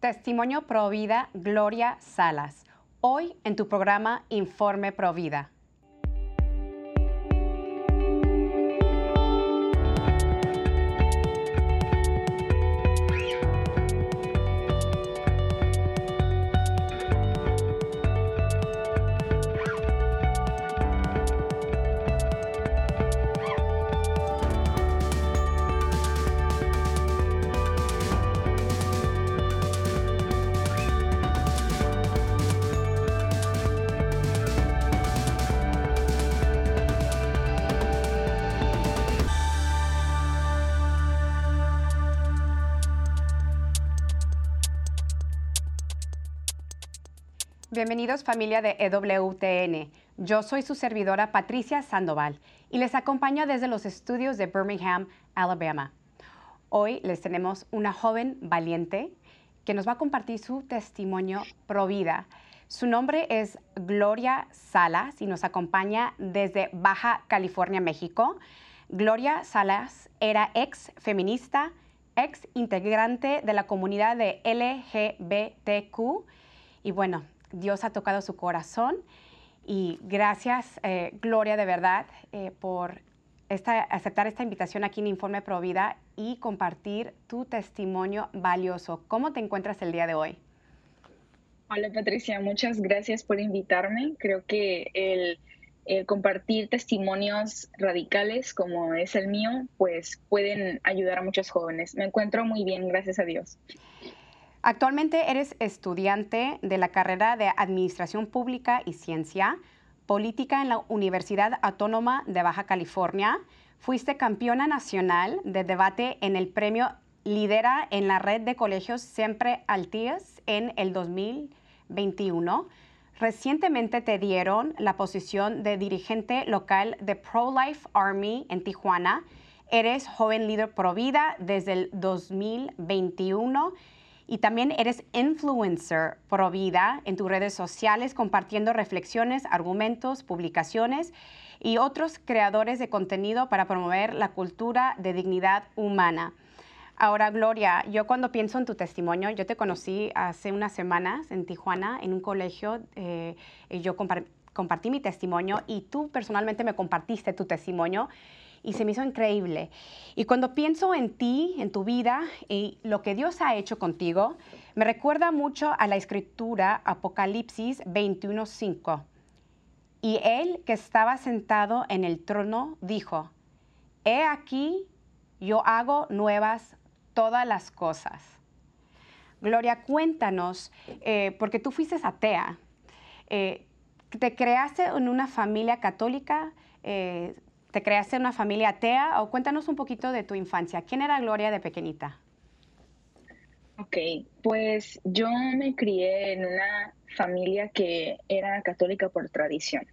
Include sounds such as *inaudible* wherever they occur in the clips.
Testimonio Provida Gloria Salas. Hoy en tu programa Informe Provida. Bienvenidos familia de EWTN. Yo soy su servidora Patricia Sandoval y les acompaño desde los estudios de Birmingham, Alabama. Hoy les tenemos una joven valiente que nos va a compartir su testimonio pro vida. Su nombre es Gloria Salas y nos acompaña desde Baja California, México. Gloria Salas era ex feminista, ex integrante de la comunidad de LGBTQ y bueno, Dios ha tocado su corazón y gracias, eh, Gloria, de verdad, eh, por aceptar esta invitación aquí en Informe Provida y compartir tu testimonio valioso. ¿Cómo te encuentras el día de hoy? Hola Patricia, muchas gracias por invitarme. Creo que el, compartir testimonios radicales como es el mío, pues pueden ayudar a muchos jóvenes. Me encuentro muy bien, gracias a Dios. Actualmente eres estudiante de la carrera de Administración Pública y Ciencia, Política en la Universidad Autónoma de Baja California. Fuiste campeona nacional de debate en el premio Lidera en la red de colegios Siempre Altías en el 2021. Recientemente te dieron la posición de dirigente local de Pro-Life Army en Tijuana. Eres joven líder pro vida desde el 2021 y también eres influencer pro vida en tus redes sociales compartiendo reflexiones, argumentos, publicaciones y otros creadores de contenido para promover la cultura de dignidad humana. Ahora, Gloria, yo cuando pienso en tu testimonio, yo te conocí hace unas semanas en Tijuana, en un colegio, eh, yo compartí mi testimonio y tú personalmente me compartiste tu testimonio y se me hizo increíble. Y cuando pienso en ti, en tu vida y lo que Dios ha hecho contigo, me recuerda mucho a la escritura Apocalipsis 21:5. Y él que estaba sentado en el trono dijo, He aquí, yo hago nuevas todas las cosas. Gloria, cuéntanos, eh, porque tú fuiste atea, eh, te creaste en una familia católica, eh, ¿Te creaste en una familia atea o cuéntanos un poquito de tu infancia? ¿Quién era Gloria de pequeñita? Ok, pues yo me crié en una familia que era católica por tradición.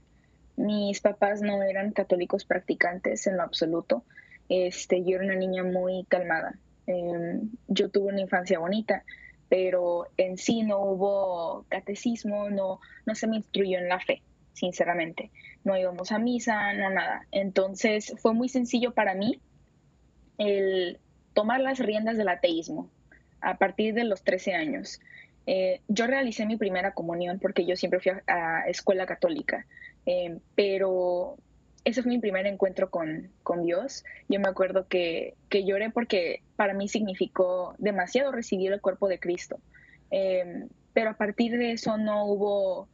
Mis papás no eran católicos practicantes en lo absoluto. Este, yo era una niña muy calmada. Em, yo tuve una infancia bonita, pero en sí no hubo catecismo, no, no se me instruyó en la fe sinceramente. No íbamos a misa, no nada. Entonces fue muy sencillo para mí el tomar las riendas del ateísmo a partir de los 13 años. Eh, yo realicé mi primera comunión porque yo siempre fui a, escuela católica, eh, pero ese fue mi primer encuentro con, con Dios. Yo me acuerdo que, que, lloré porque para mí significó demasiado recibir el cuerpo de Cristo. Eh, pero a partir de eso no hubo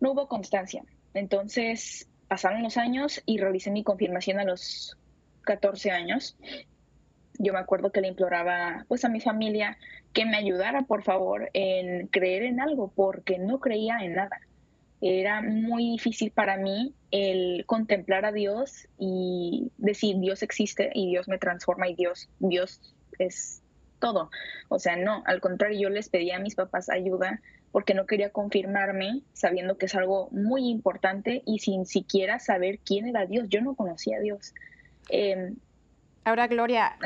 no hubo constancia. Entonces pasaron los años y realicé mi confirmación a los 14 años. Yo me acuerdo que le imploraba pues a mi familia que me ayudara por favor en creer en algo porque no creía en nada. Era muy difícil para mí el contemplar a Dios y decir Dios existe y Dios me transforma y Dios Dios es todo. O sea, no, al contrario, yo les pedía a mis papás ayuda porque no quería confirmarme sabiendo que es algo muy importante y sin siquiera saber quién era Dios. Yo no conocía a Dios. Em, Ahora, Gloria,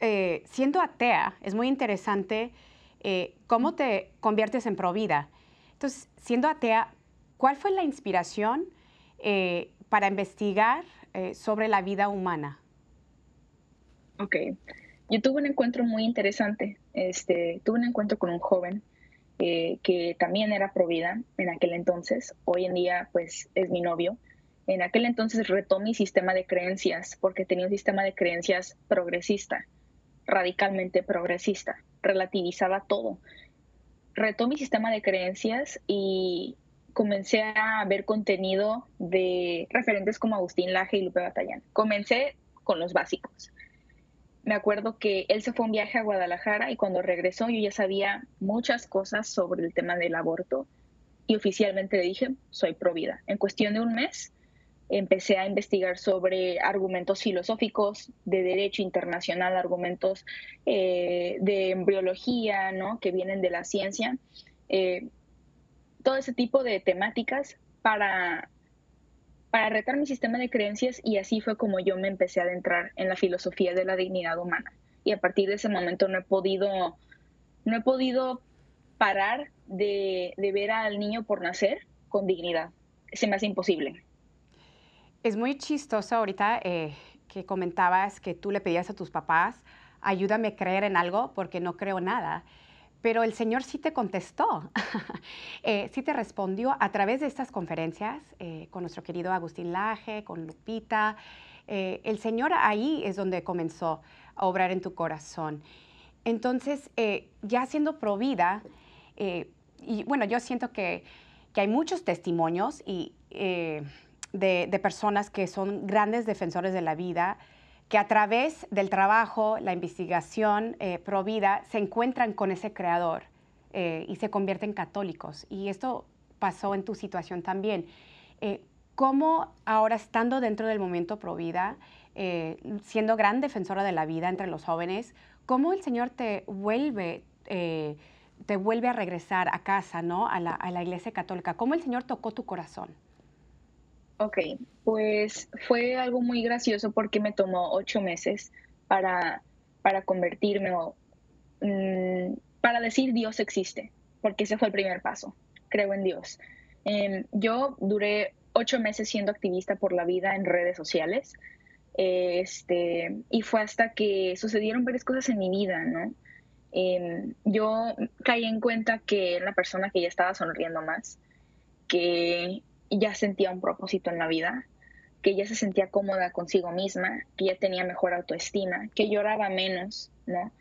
eh, siendo atea, es muy interesante eh, cómo te conviertes en provida. Entonces, siendo atea, ¿cuál fue la inspiración eh, para investigar sobre la vida humana? Ok. Yo tuve un encuentro muy interesante. Este, tuve un encuentro con un joven eh, que también era provida en aquel entonces. Hoy en día, pues, es mi novio. En aquel entonces retó mi sistema de creencias porque tenía un sistema de creencias progresista, radicalmente progresista, relativizaba todo. Retó mi sistema de creencias y comencé a ver contenido de referentes como Agustín Laje y Lupe Batallán. Comencé con los básicos me acuerdo que él se fue un viaje a Guadalajara y cuando regresó yo ya sabía muchas cosas sobre el tema del aborto y oficialmente le dije, soy pro vida. En cuestión de un mes empecé a investigar sobre argumentos filosóficos de derecho internacional, argumentos eh, de embriología, ¿no? que vienen de la ciencia, eh, todo ese tipo de temáticas para para retar mi sistema de creencias y así fue como yo me empecé a adentrar en la filosofía de la dignidad humana. Y a partir de ese momento no he podido, no he podido parar de, ver al niño por nacer con dignidad. Se me hace imposible. Es muy chistoso ahorita eh, que comentabas que tú le pedías a tus papás, ayúdame a creer en algo porque no creo nada. Pero el Señor sí te contestó, *laughs* eh, sí te respondió a través de estas conferencias eh, con nuestro querido Agustín Laje, con Lupita. Eh, el Señor ahí es donde comenzó a obrar en tu corazón. Entonces, ya siendo provida, y bueno, yo siento que, que hay muchos testimonios y, de, de personas que son grandes defensores de la vida, que a través del trabajo, la investigación eh, provida, se encuentran con ese creador eh, y se convierten católicos. Y esto pasó en tu situación también. Eh, ¿Cómo ahora estando dentro del momento provida, siendo gran defensora de la vida entre los jóvenes, cómo el Señor te vuelve, te vuelve a regresar a casa, ¿no? A la iglesia católica? ¿Cómo el Señor tocó tu corazón? Ok, pues fue algo muy gracioso porque me tomó ocho meses para, para convertirme o mm, para decir Dios existe, porque ese fue el primer paso, creo en Dios. Em, yo duré ocho meses siendo activista por la vida en redes sociales, este, y fue hasta que sucedieron varias cosas en mi vida, ¿no? Em, yo caí en cuenta que era la persona que ya estaba sonriendo más, que ya sentía un propósito en la vida, que ya se sentía cómoda consigo misma, que ya tenía mejor autoestima, que lloraba menos, ¿no?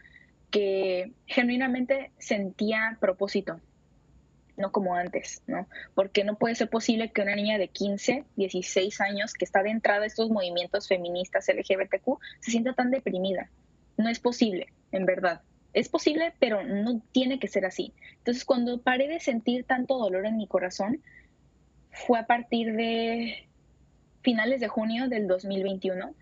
Que genuinamente sentía propósito, no como antes, ¿no? Porque no puede ser posible que una niña de 15, 16 años que está de entrada a estos movimientos feministas LGBTQ se sienta tan deprimida. No es posible, en verdad. Es posible, pero no tiene que ser así. Entonces, cuando paré de sentir tanto dolor en mi corazón, fue a partir de finales de junio del 2021.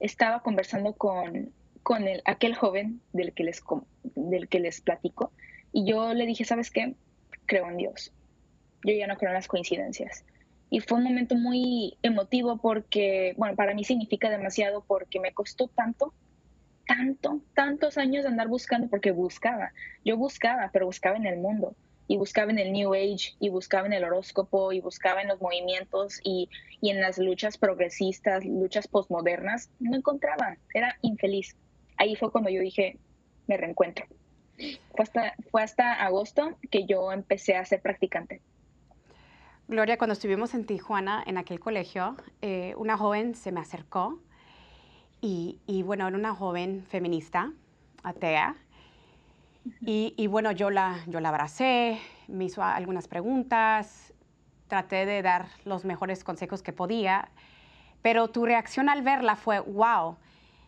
Estaba conversando con, con el, aquel joven del que, les, del que les platico y yo le dije, ¿sabes qué? Creo en Dios. Yo ya no creo en las coincidencias. Y fue un momento muy emotivo porque, bueno, para mí significa demasiado porque me costó tanto, tanto, tantos años de andar buscando porque buscaba. Yo buscaba, pero buscaba en el mundo y buscaba en el New Age y buscaba en el horóscopo y buscaba en los movimientos y, en las luchas progresistas, luchas postmodernas, no encontraba, era infeliz. Ahí fue cuando yo dije, me reencuentro. Fue hasta, fue hasta agosto que yo empecé a ser practicante. Gloria, cuando estuvimos en Tijuana, en aquel colegio, eh, una joven se me acercó y, y, bueno, era una joven feminista, atea, y, bueno, yo la, yo la abracé, me hizo algunas preguntas, traté de dar los mejores consejos que podía, pero tu reacción al verla fue, wow,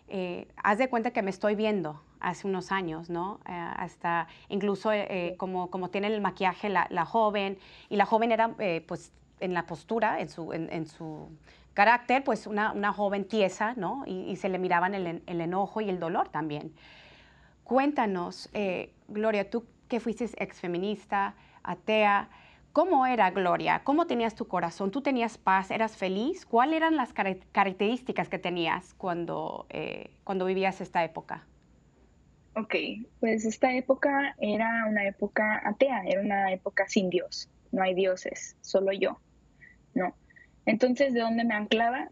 eh, haz de cuenta que me estoy viendo hace unos años, ¿no? Eh, hasta incluso eh, como, como tiene el maquillaje la, la joven, y la joven era pues en la postura, en su, en, su carácter, pues una, una, joven tiesa, ¿no? Y, y se le miraban el, el enojo y el dolor también. Cuéntanos, eh, Gloria, tú que fuiste exfeminista, atea, ¿cómo era Gloria? ¿Cómo tenías tu corazón? ¿Tú tenías paz? ¿Eras feliz? ¿Cuáles eran las características que tenías cuando, eh, cuando vivías esta época? Ok, pues esta época era una época atea, era una época sin Dios. No hay dioses, solo yo. No. Entonces, ¿de dónde me anclaba?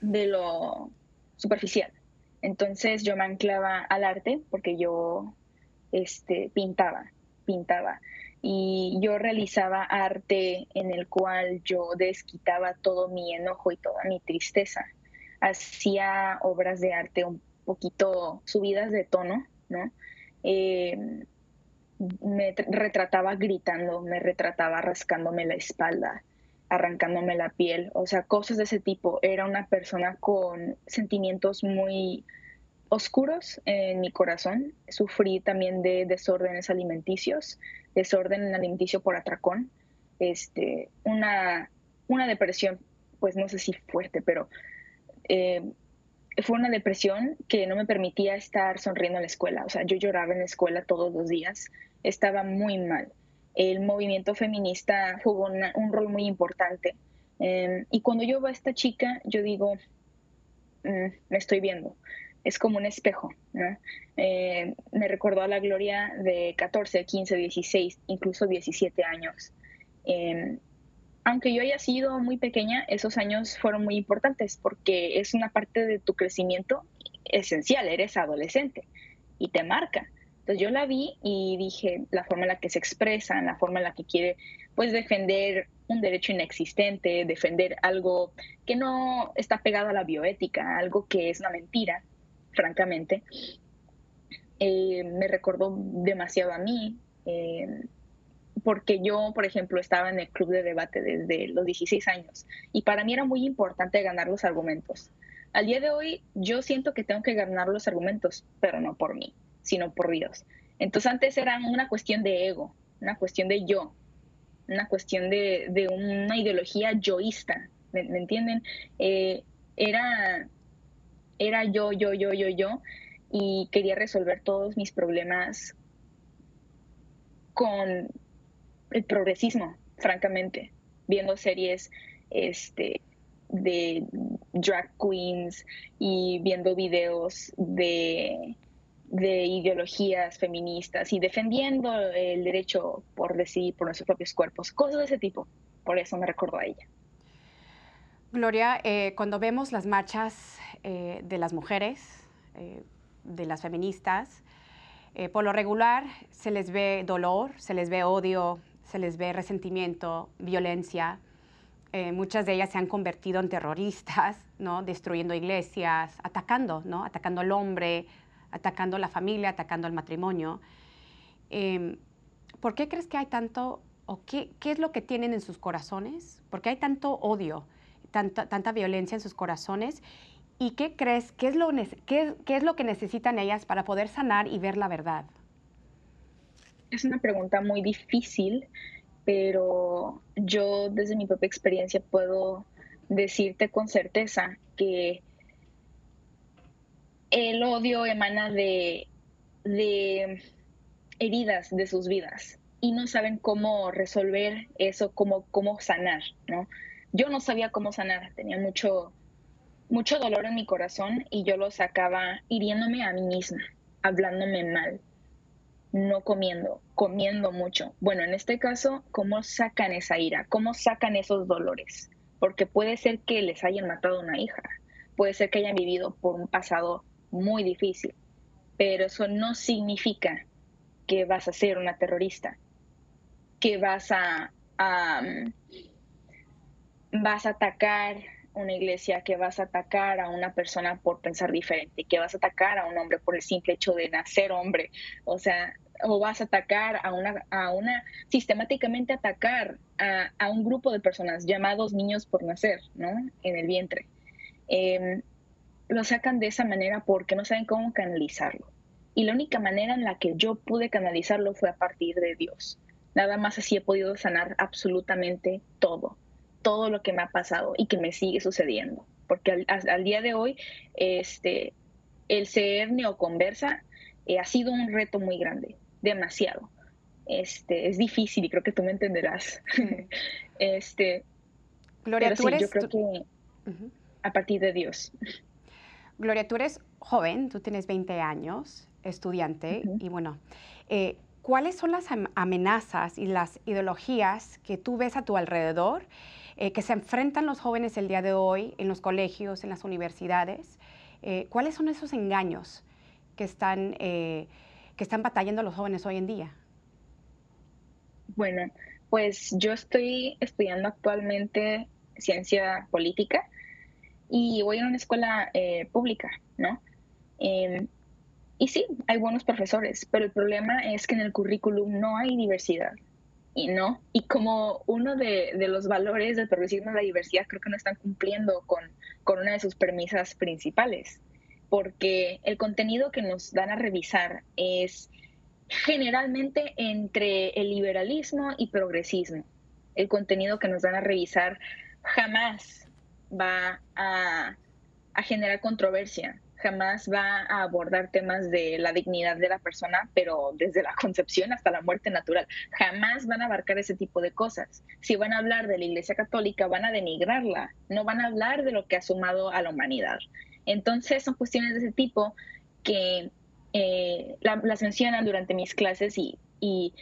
De lo superficial Entonces yo me anclaba al arte porque yo este, pintaba, pintaba. Y yo realizaba arte en el cual yo desquitaba todo mi enojo y toda mi tristeza. Hacía obras de arte un poquito subidas de tono, ¿no? Eh, me retrataba gritando, me retrataba rascándome la espalda, arrancándome la piel, o sea, cosas de ese tipo. Era una persona con sentimientos muy oscuros en mi corazón. Sufrí también de desórdenes alimenticios, desorden alimenticio por atracón, este, una, una depresión, pues no sé si fuerte, pero eh, fue una depresión que no me permitía estar sonriendo en la escuela. O sea, yo lloraba en la escuela todos los días, estaba muy mal. El movimiento feminista jugó un rol muy importante. Em, y cuando yo veo a esta chica, yo digo, mm, me estoy viendo. Es como un espejo. Eh, me recordó a la Gloria de 14, 15, 16, incluso 17 años. Em, aunque yo haya sido muy pequeña, esos años fueron muy importantes porque es una parte de tu crecimiento esencial, eres adolescente y te marca. Entonces yo la vi y dije la forma en la que se expresa, la forma en la que quiere pues defender un derecho inexistente, defender algo que no está pegado a la bioética, algo que es una mentira, francamente, eh, me recordó demasiado a mí. Eh, porque yo, por ejemplo, estaba en el club de debate desde los 16 años y para mí era muy importante ganar los argumentos. Al día de hoy yo siento que tengo que ganar los argumentos, pero no por mí, sino por Dios. Entonces antes era una cuestión de ego, una cuestión de yo, una cuestión de, una ideología yoísta, ¿me, entienden? Eh, era, era yo, yo, yo, yo, yo, y quería resolver todos mis problemas con el progresismo, francamente, viendo series este, de drag queens y viendo videos de, de ideologías feministas y defendiendo el derecho por decidir por nuestros propios cuerpos, cosas de ese tipo. Por eso me recuerdo a ella. Gloria, eh, cuando vemos las marchas eh, de las mujeres, eh, de las feministas, por lo regular se les ve dolor, se les ve odio, se les ve resentimiento, violencia. Muchas de ellas se han convertido en terroristas, ¿no? destruyendo iglesias, atacando, ¿no? atacando al hombre, atacando la familia, atacando al matrimonio. Em, ¿Por qué crees que hay tanto, o qué, qué, es lo que tienen en sus corazones? ¿Por qué hay tanto odio, tanta, tanta violencia en sus corazones? ¿Y qué crees, qué es, lo, qué, qué es lo que necesitan ellas para poder sanar y ver la verdad? es una pregunta muy difícil, pero yo desde mi propia experiencia puedo decirte con certeza que el odio emana de, heridas de sus vidas y no saben cómo resolver eso, cómo, cómo sanar, ¿no? Yo no sabía cómo sanar, tenía mucho, mucho dolor en mi corazón y yo lo sacaba hiriéndome a mí misma, hablándome mal, no comiendo, comiendo mucho. Bueno, en este caso, ¿cómo sacan esa ira? ¿Cómo sacan esos dolores? Porque puede ser que les hayan matado una hija, puede ser que hayan vivido por un pasado muy difícil, pero eso no significa que vas a ser una terrorista, que vas a, vas a atacar una iglesia, que vas a atacar a una persona por pensar diferente, que vas a atacar a un hombre por el simple hecho de nacer hombre, o sea, o vas a atacar a una, a una sistemáticamente atacar a, un grupo de personas llamados niños por nacer, ¿no? En el vientre. Em, lo sacan de esa manera porque no saben cómo canalizarlo. Y la única manera en la que yo pude canalizarlo fue a partir de Dios. Nada más así he podido sanar absolutamente todo todo lo que me ha pasado y que me sigue sucediendo. Porque al, día de hoy, este, el ser neoconversa eh, ha sido un reto muy grande, demasiado. Este, es difícil y creo que tú me entenderás. *laughs* este, Gloria, tú eres... Yo creo que a partir de Dios. Gloria, tú eres joven, tú tienes 20 años, estudiante, y bueno, eh, ¿cuáles son las amenazas y las ideologías que tú ves a tu alrededor eh, que se enfrentan los jóvenes el día de hoy en los colegios, en las universidades, Eh, ¿Cuáles son esos engaños que están, que están batallando los jóvenes hoy en día? Bueno, pues yo estoy estudiando actualmente ciencia política y voy a una escuela pública, ¿no? Em, y sí, hay buenos profesores, pero el problema es que en el currículum no hay diversidad. Y no, y como uno de, los valores del progresismo es la diversidad, creo que no están cumpliendo con, con una de sus premisas principales, porque el contenido que nos dan a revisar es generalmente entre el liberalismo y progresismo. El contenido que nos dan a revisar jamás va a, generar controversia, jamás va a abordar temas de la dignidad de la persona, pero desde la *laughs* concepción hasta la muerte natural. Jamás van a abarcar ese tipo de cosas. Si van a hablar de la Iglesia Católica, van a denigrarla, no van a hablar de lo que ha sumado a la humanidad. Entonces son cuestiones de ese tipo que eh, las mencionan durante mis clases y, y,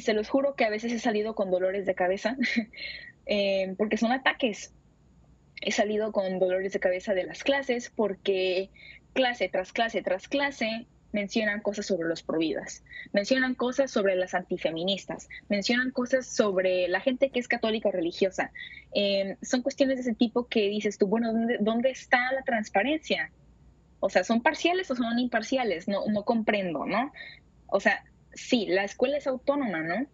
se los juro que a veces he salido con dolores de cabeza *laughs* eh, porque son ataques he salido con dolores de cabeza de las clases porque clase tras clase tras clase mencionan cosas sobre los providas, mencionan cosas sobre las antifeministas, mencionan cosas sobre la gente que es católica o religiosa. Em, son cuestiones de ese tipo que dices tú, bueno, ¿dónde, ¿dónde, está la transparencia? O sea, ¿son parciales o son imparciales? No, no comprendo, ¿no? O sea, sí, la escuela es autónoma, ¿no?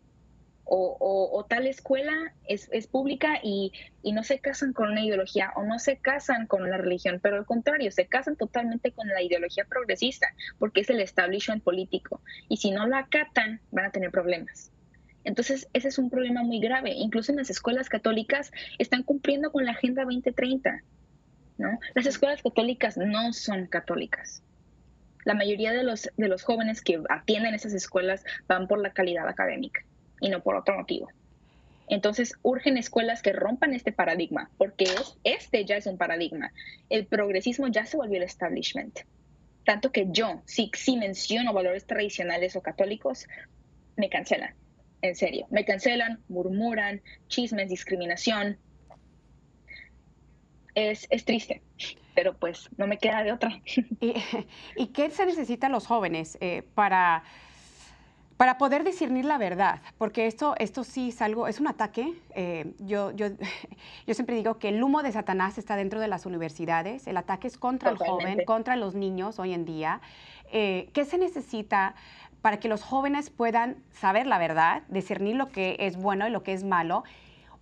O, tal escuela es, pública y, no se casan con una ideología o no se casan con una religión, pero al contrario, se casan totalmente con la ideología progresista, porque es el establishment político. Y si no lo acatan, van a tener problemas. Entonces, ese es un problema muy grave. Incluso en las escuelas católicas están cumpliendo con la Agenda 2030. ¿no? Las escuelas católicas no son católicas. La mayoría de los, de los jóvenes que atienden esas escuelas van por la calidad académica y no por otro motivo. Entonces, urgen escuelas que rompan este paradigma, porque este ya es un paradigma. El progresismo ya se volvió el establishment. Tanto que yo, si, si menciono valores tradicionales o católicos, me cancelan. En serio, me cancelan, murmuran, chismes, discriminación. Es, es triste, pero pues no me queda de otra. *laughs* ¿Y, qué se necesita los jóvenes eh, para para poder discernir la verdad, porque esto, esto sí es algo, es un ataque. Eh, yo, yo, *laughs* yo siempre digo que el humo de Satanás está dentro de las universidades, el ataque es contra el joven, contra los niños hoy en día. Eh, ¿Qué se necesita para que los jóvenes puedan saber la verdad, discernir lo que es bueno y lo que es malo?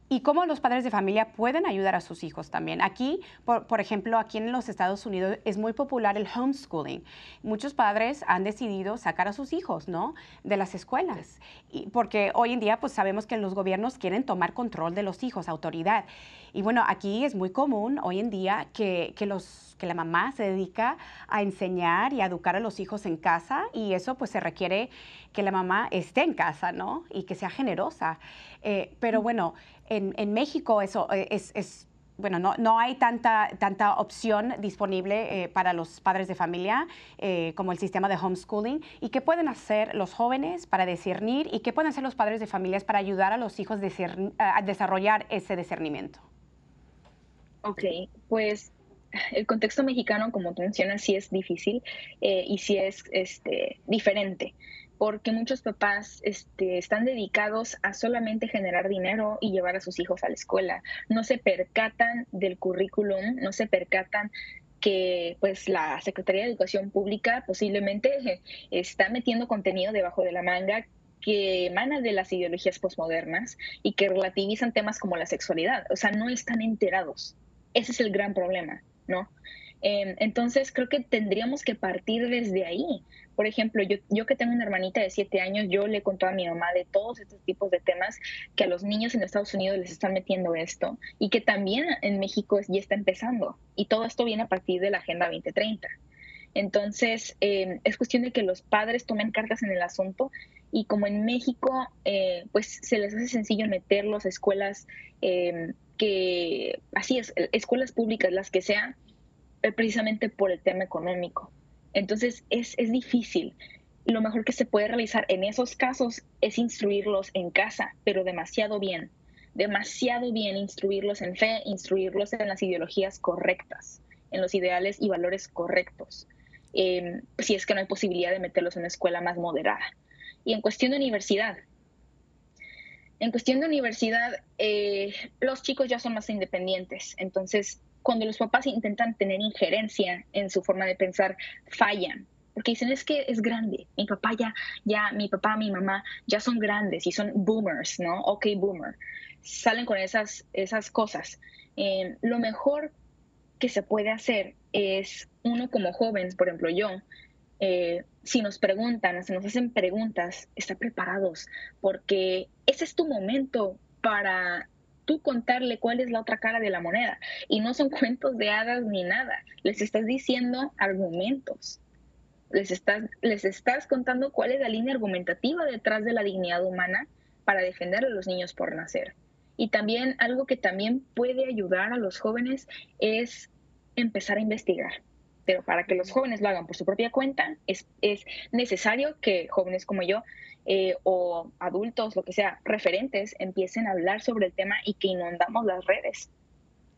Y cómo los padres de familia pueden ayudar a sus hijos también. Aquí, por, ejemplo, aquí en los Estados Unidos es muy popular el homeschooling. Muchos padres han decidido sacar a sus hijos, ¿no? De las escuelas. Y porque hoy en día, pues sabemos que los gobiernos quieren tomar control de los hijos, autoridad. Y bueno, aquí es muy común hoy en día que, que los, que la mamá se dedica a enseñar y a educar a los hijos en casa y eso pues se requiere que la mamá esté en casa, ¿no? Y que sea generosa. Eh, pero bueno, en, México eso eh, es, bueno, no, no, hay tanta, tanta opción disponible eh, para los padres de familia eh, como el sistema de homeschooling. ¿Y qué pueden hacer los jóvenes para discernir y qué pueden hacer los padres de familias para ayudar a los hijos a desarrollar ese discernimiento? Ok, pues el contexto mexicano, como tú mencionas, sí es difícil y sí es este, diferente porque muchos papás este, están dedicados a solamente generar dinero y llevar a sus hijos a la escuela. No se percatan del currículum, no se percatan que pues la Secretaría de Educación Pública posiblemente *laughs* está metiendo contenido debajo de la manga que emana de las ideologías posmodernas y que relativizan temas como la sexualidad. O sea, no están enterados. Ese es el gran problema, ¿no? Em, entonces creo que tendríamos que partir desde ahí. Por ejemplo, yo, yo que tengo una hermanita de siete años, yo le conté a mi mamá de todos estos tipos de temas que a los niños en Estados Unidos les están metiendo esto y que también en México ya está empezando. Y todo esto viene a partir de la Agenda 2030. Entonces, em, es cuestión de que los padres tomen cartas en el asunto y como en México, eh, pues se les hace sencillo meterlos a escuelas em, que, así es, escuelas públicas, las que sean, eh, precisamente por el tema económico. Entonces es, es difícil. Lo mejor que se puede realizar en esos casos es instruirlos en casa, pero demasiado bien. Demasiado bien instruirlos en fe, instruirlos en las ideologías correctas. en los ideales y valores correctos, em, si es que no hay posibilidad de meterlos en una escuela más moderada. Y en cuestión de universidad, en cuestión de universidad, eh, los chicos ya son más independientes, entonces cuando los papás intentan tener injerencia en su forma de pensar, fallan, porque dicen es que es grande, mi papá ya, ya, mi papá, mi mamá ya son grandes y son boomers, ¿no? Ok, boomer. Salen con esas, esas cosas. Eh, lo mejor que se puede hacer es uno como joven, por ejemplo yo, eh, si nos preguntan, si nos hacen preguntas, estar preparados, porque ese es tu momento para tú contarle cuál es la otra cara de la moneda. Y no son *laughs* cuentos de hadas ni nada, les estás diciendo argumentos les estás, les estás contando cuál es la línea argumentativa detrás de la dignidad humana para defender a los niños por nacer. Y también algo que también puede ayudar a los jóvenes es empezar a investigar. Pero para que los jóvenes lo hagan por su propia cuenta, es, es necesario que jóvenes como yo eh, o adultos, lo que sea, referentes, empiecen a hablar sobre el tema y que inundamos las redes.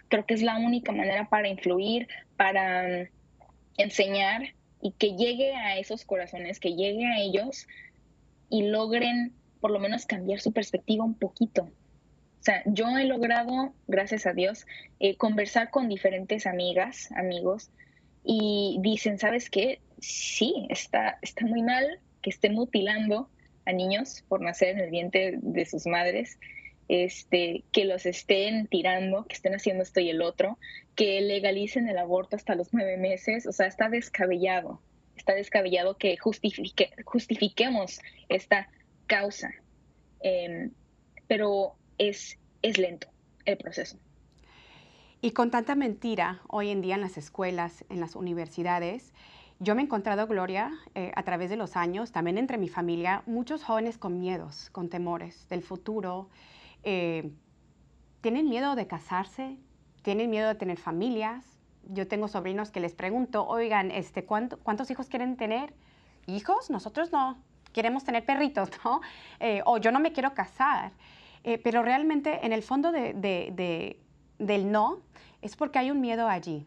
Creo que es la única manera para influir, para mm, enseñar y que llegue a esos corazones, que llegue a ellos y logren por lo menos cambiar su perspectiva un poquito. O sea, yo he logrado, gracias a Dios, eh, conversar con diferentes amigas, amigos, y dicen, ¿sabes qué? Sí, está, está muy mal que estén mutilando a niños por nacer en el vientre de sus madres, este, que los estén tirando, que estén haciendo esto y el otro, que legalicen el aborto hasta los nueve meses, o sea, está descabellado, está descabellado que justifique, justifiquemos esta causa, em, pero es, es lento el proceso. Y con tanta mentira hoy en día en las escuelas, en las universidades, yo me he encontrado, Gloria, eh, a través de los años, también entre mi familia, muchos jóvenes con miedos, con temores del futuro, eh, tienen miedo de casarse, tienen miedo de tener familias. Yo tengo sobrinos que les pregunto, oigan, este, ¿cuántos hijos quieren tener? ¿Hijos? Nosotros no. Queremos tener perritos, ¿no? Eh, o yo no me quiero casar. Pero realmente en el fondo del no es porque hay un miedo allí.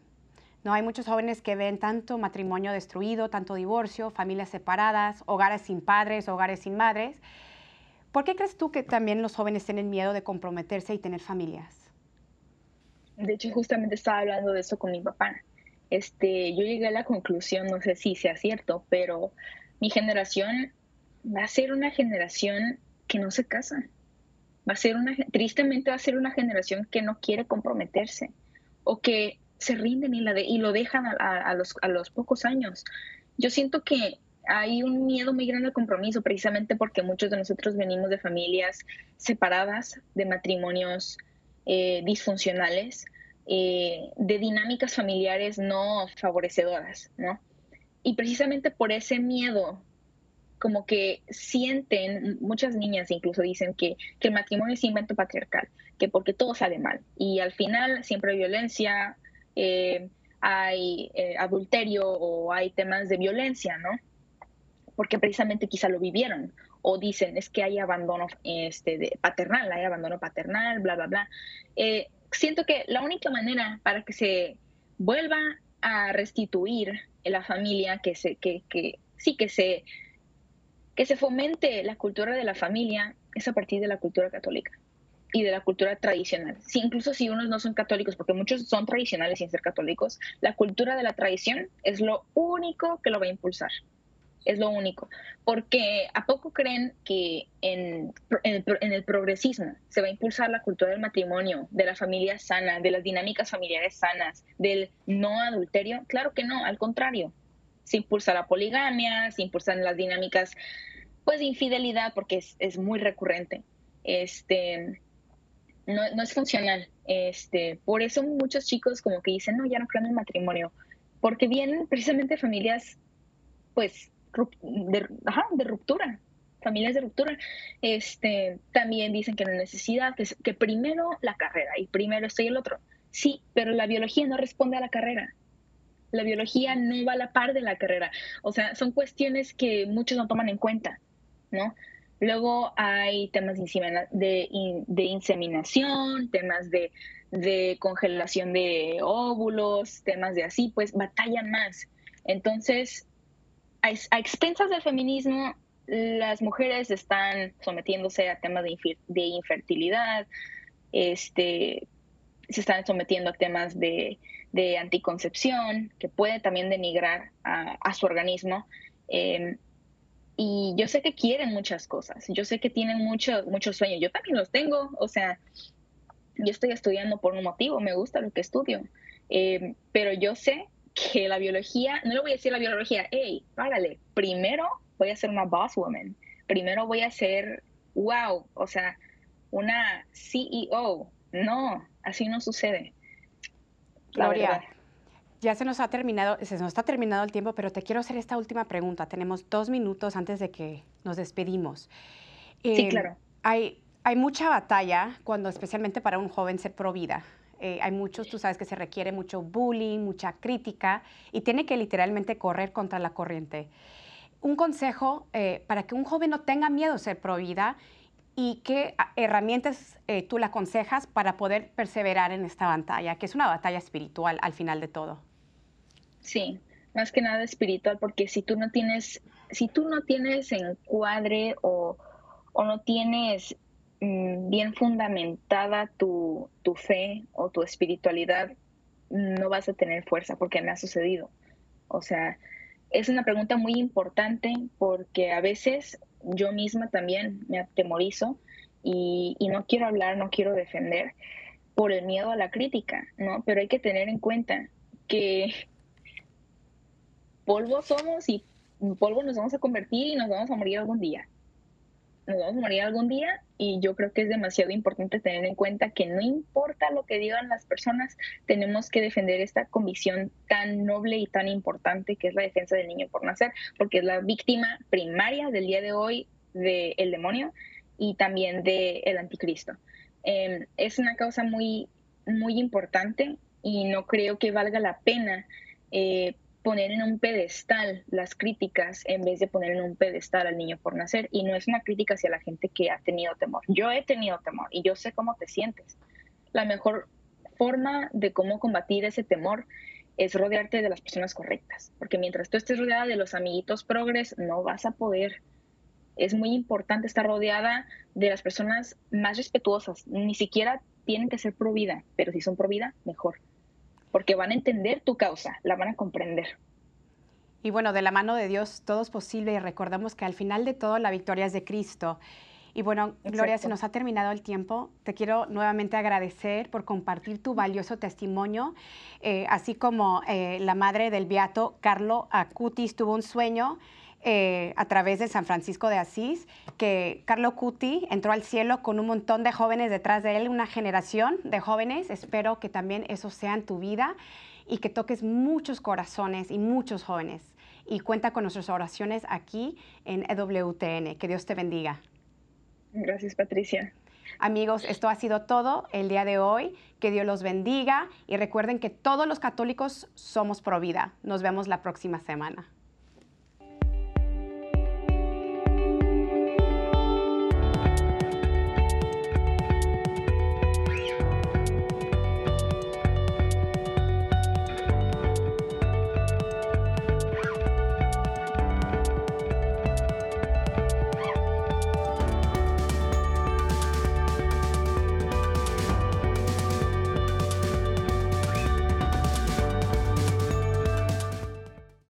No hay muchos jóvenes que ven tanto matrimonio destruido, tanto divorcio, familias separadas, hogares sin padres, hogares sin madres. ¿Por qué crees tú que también los jóvenes tienen miedo de comprometerse y tener familias? De hecho, justamente estaba hablando de eso con mi papá. Este, yo llegué a la conclusión, no sé si sea cierto, pero mi generación va a ser una generación que no se casa. Va a ser una, tristemente va a ser una generación que no quiere comprometerse o que se rinden y, la y lo dejan a, los, a los pocos años. Yo siento que hay un miedo muy grande al compromiso, precisamente porque muchos de nosotros venimos de familias separadas, de matrimonios eh, disfuncionales, eh, de dinámicas familiares no favorecedoras, ¿no? Y precisamente por ese miedo, como que sienten, muchas niñas incluso dicen que, el matrimonio es invento patriarcal, que porque todo sale mal. Y al final siempre hay violencia, eh, hay adulterio o hay temas de violencia, ¿no? porque precisamente quizá lo vivieron o dicen es que hay abandono este, paternal, hay abandono paternal, bla, bla, bla. Eh, siento que la única manera para que se vuelva a restituir la familia, que, se, que, que sí, que se, que se fomente la cultura de la familia, es a partir de la cultura católica y de la cultura tradicional. Si, incluso si unos no son católicos, porque muchos son tradicionales sin ser católicos, la cultura de la tradición es lo único que lo va a impulsar es lo único. Porque ¿a poco creen que en, el, progresismo se va a impulsar la cultura del matrimonio, de la familia sana, de las dinámicas familiares sanas, del no adulterio? Claro que no, al contrario. Se impulsa la poligamia, se impulsan las dinámicas pues de infidelidad porque es, muy recurrente. Este, no, no, es funcional. Este, por eso muchos chicos como que dicen, no, ya no creo en el matrimonio, porque vienen precisamente familias pues de, ruptura, familias de ruptura, este, también dicen que no necesidad, que, que primero la carrera y primero esto y el otro. Sí, pero la biología no responde a la carrera. La biología no va a la par de la carrera. O sea, son cuestiones que muchos no toman en cuenta, ¿no? Luego hay temas de, de inseminación, temas de congelación de óvulos, temas de así, pues batallan más. Entonces, a, expensas del feminismo, las mujeres están sometiéndose a temas de, de infertilidad, este, se están sometiendo a temas de, anticoncepción, que puede también denigrar a, su organismo. Em, y yo sé que quieren muchas cosas, yo sé que tienen muchos muchos sueños, yo también los tengo, o sea, yo estoy estudiando por un motivo, me gusta lo que estudio, em, pero yo sé que la biología, no le voy a decir la biología, hey, párale, primero voy a ser una boss woman, primero voy a ser, wow, o sea, una CEO, no, así no sucede. Gloria, ya se nos ha terminado, se nos está terminado el tiempo, pero te quiero hacer esta última pregunta. Tenemos dos minutos antes de que nos despedimos. sí, em, claro. Hay, hay mucha batalla cuando, especialmente para un joven, ser pro vida. Eh, hay muchos, tú sabes que se requiere mucho bullying, mucha crítica y tiene que literalmente correr contra la corriente. Un consejo eh, para que un joven no tenga miedo a ser pro vida y qué herramientas eh, tú le aconsejas para poder perseverar en esta batalla, que es una batalla espiritual al final de todo. Sí, más que nada espiritual, porque si tú no tienes, si tú no tienes encuadre o, o no tienes mm, bien fundamentada tu, tu fe o tu espiritualidad, no vas a tener fuerza, porque me ha sucedido. O sea, es una pregunta muy importante porque a veces yo misma también me atemorizo y, no quiero hablar, no quiero defender por el miedo a la crítica, ¿no? Pero hay que tener en cuenta que polvo somos y polvo nos vamos a convertir y nos vamos a morir algún día nos vamos a morir algún día y yo creo que es demasiado importante tener en cuenta que no importa lo que digan las personas, tenemos que defender esta convicción tan noble y tan importante que es la defensa del niño por nacer, porque es la víctima primaria del día de hoy del demonio y también del anticristo. Em, es una causa muy, muy importante y no creo que valga la pena eh, poner en un pedestal las críticas en vez de poner en un pedestal al niño por nacer. Y no es una crítica hacia la gente que ha tenido temor. Yo he tenido temor y yo sé cómo te sientes. La mejor forma de cómo combatir ese temor es rodearte de las personas correctas, porque mientras tú estés rodeada de los amiguitos progres, no vas a poder. Es muy importante estar rodeada de las personas más respetuosas. Ni siquiera tienen que ser pro pero si son pro mejor porque van a entender tu causa, la van a comprender. Y bueno, de la mano de Dios todo es posible y recordamos que al final de todo la victoria es de Cristo. Y bueno, Gloria, se nos ha terminado el tiempo. Te quiero nuevamente agradecer por compartir tu valioso testimonio, eh, así como eh, la madre del beato Carlo Acutis tuvo un sueño eh, a través de San Francisco de Asís, que Carlo Cuti entró al cielo con un montón de jóvenes detrás de él, una generación de jóvenes. Espero que también eso sea en tu vida y que toques muchos corazones y muchos jóvenes. Y cuenta con nuestras oraciones aquí en EWTN. Que Dios te bendiga. Gracias, Patricia. Amigos, esto ha sido todo el día de hoy. Que Dios los bendiga y recuerden que todos los católicos somos pro vida. Nos vemos la próxima semana.